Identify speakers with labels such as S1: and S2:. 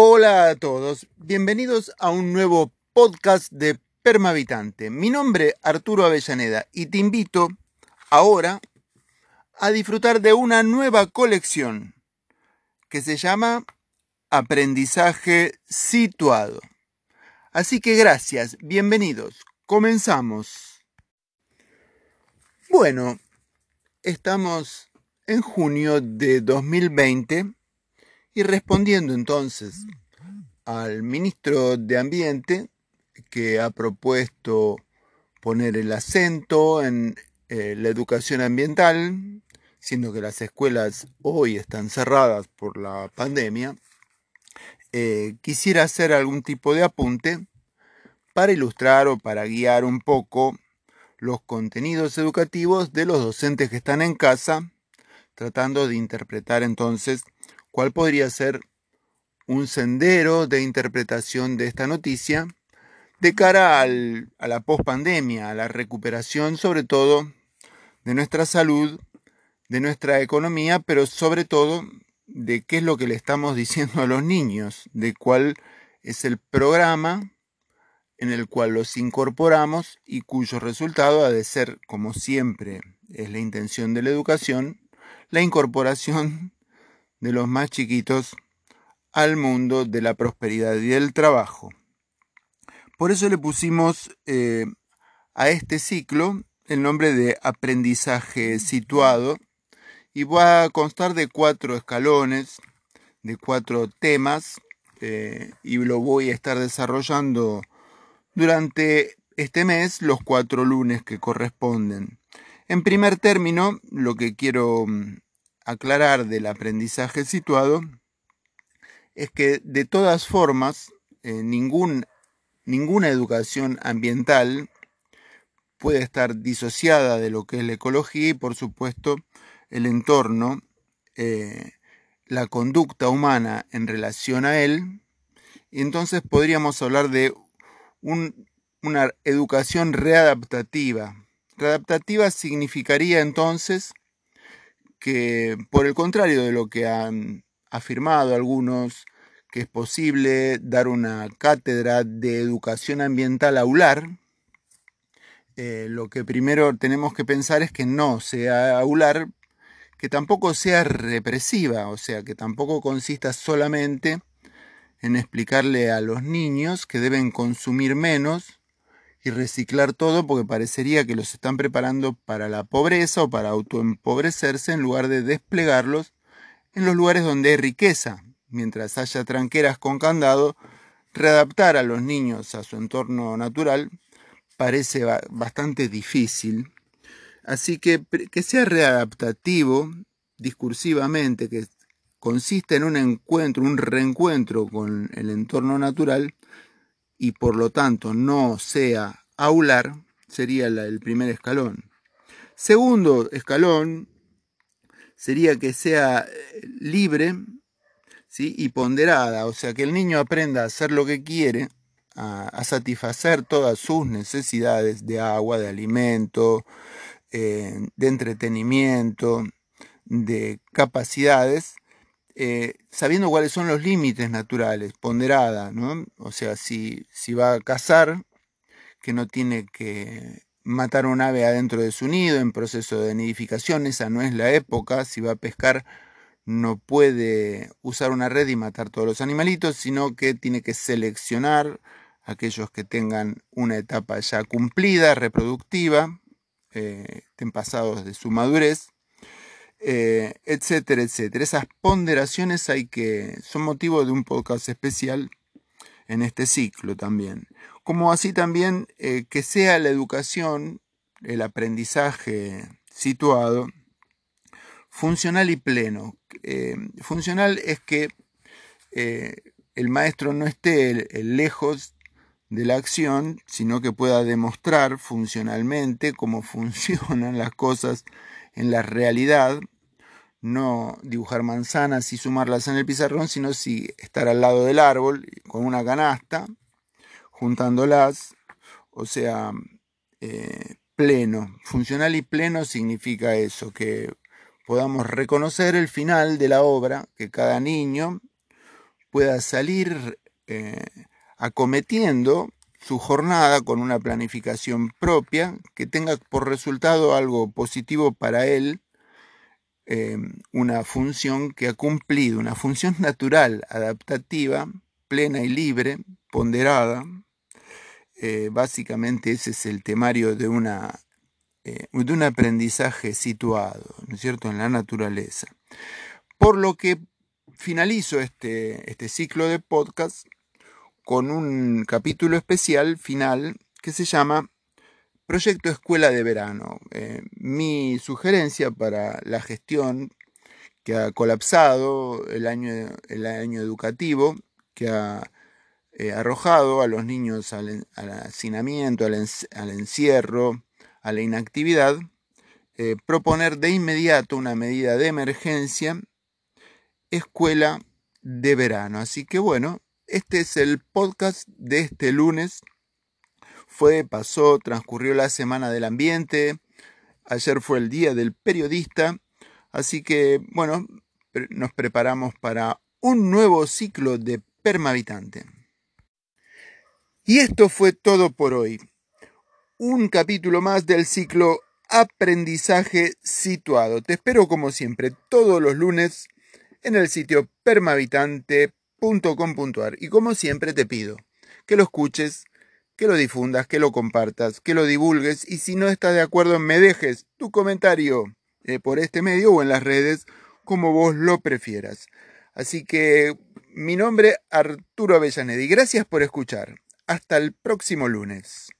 S1: Hola a todos, bienvenidos a un nuevo podcast de Permavitante. Mi nombre es Arturo Avellaneda y te invito ahora a disfrutar de una nueva colección que se llama Aprendizaje Situado. Así que gracias, bienvenidos, comenzamos. Bueno, estamos en junio de 2020 y respondiendo entonces al ministro de Ambiente que ha propuesto poner el acento en eh, la educación ambiental, siendo que las escuelas hoy están cerradas por la pandemia, eh, quisiera hacer algún tipo de apunte para ilustrar o para guiar un poco los contenidos educativos de los docentes que están en casa, tratando de interpretar entonces cuál podría ser un sendero de interpretación de esta noticia de cara al, a la pospandemia, a la recuperación sobre todo de nuestra salud, de nuestra economía, pero sobre todo de qué es lo que le estamos diciendo a los niños, de cuál es el programa en el cual los incorporamos y cuyo resultado ha de ser, como siempre es la intención de la educación, la incorporación de los más chiquitos al mundo de la prosperidad y del trabajo. Por eso le pusimos eh, a este ciclo el nombre de aprendizaje situado y va a constar de cuatro escalones, de cuatro temas eh, y lo voy a estar desarrollando durante este mes los cuatro lunes que corresponden. En primer término, lo que quiero mm, aclarar del aprendizaje situado es que de todas formas eh, ninguna educación ambiental puede estar disociada de lo que es la ecología y por supuesto el entorno, eh, la conducta humana en relación a él. Y entonces podríamos hablar de una educación readaptativa. Readaptativa significaría entonces que por el contrario de lo que han afirmado algunos, que es posible dar una cátedra de educación ambiental aular, eh, lo que primero tenemos que pensar es que no sea aular, que tampoco sea represiva, o sea, que tampoco consista solamente en explicarle a los niños que deben consumir menos y reciclar todo porque parecería que los están preparando para la pobreza o para autoempobrecerse en lugar de desplegarlos en los lugares donde hay riqueza. Mientras haya tranqueras con candado, readaptar a los niños a su entorno natural parece bastante difícil. Así que que sea readaptativo discursivamente, que consiste en un encuentro, un reencuentro con el entorno natural, y por lo tanto no sea aular, sería el primer escalón. Segundo escalón sería que sea eh, libre ¿sí? y ponderada, o sea, que el niño aprenda a hacer lo que quiere, a, satisfacer todas sus necesidades de agua, de alimento, eh, de entretenimiento, de capacidades, eh, sabiendo cuáles son los límites naturales, ponderada, ¿no? O sea, si, si va a cazar, que no tiene que matar un ave adentro de su nido en proceso de nidificación, esa no es la época, si va a pescar no puede usar una red y matar todos los animalitos, sino que tiene que seleccionar aquellos que tengan una etapa ya cumplida, reproductiva, eh, estén pasados de su madurez, eh, etcétera, etcétera. Esas ponderaciones hay que son motivo de un podcast especial en este ciclo también. Como así también eh, que sea la educación, el aprendizaje situado, funcional y pleno. Eh, funcional es que el maestro no esté lejos de la acción, sino que pueda demostrar funcionalmente cómo funcionan las cosas en la realidad, no dibujar manzanas y sumarlas en el pizarrón, sino si estar al lado del árbol con una canasta, juntándolas, o sea, eh, pleno. Funcional y pleno significa eso, que podamos reconocer el final de la obra, que cada niño pueda salir eh, acometiendo su jornada con una planificación propia que tenga por resultado algo positivo para él, em, una función que ha cumplido, una función natural, adaptativa, plena y libre, ponderada. Eh, básicamente ese es el temario de, una, eh, de un aprendizaje situado, ¿no es cierto?, en la naturaleza. Por lo que finalizo este, este ciclo de podcast con un capítulo especial final que se llama Proyecto Escuela de Verano. Eh, mi sugerencia para la gestión que ha colapsado el año, el año educativo, que ha eh, arrojado a los niños al, hacinamiento, al, encierro, a la inactividad, eh, proponer de inmediato una medida de emergencia, escuela de verano. Así que bueno, este es el podcast de este lunes. Fue, pasó, transcurrió la semana del ambiente. Ayer fue el día del periodista. Así que, bueno, nos preparamos para un nuevo ciclo de Permavitante. Y esto fue todo por hoy. Un capítulo más del ciclo Aprendizaje Situado. Te espero como siempre todos los lunes en el sitio permavitante.com y como siempre te pido que lo escuches, que lo difundas, que lo compartas, que lo divulgues y si no estás de acuerdo me dejes tu comentario eh, por este medio o en las redes como vos lo prefieras. Así que mi nombre Arturo Avellaneda y gracias por escuchar. Hasta el próximo lunes.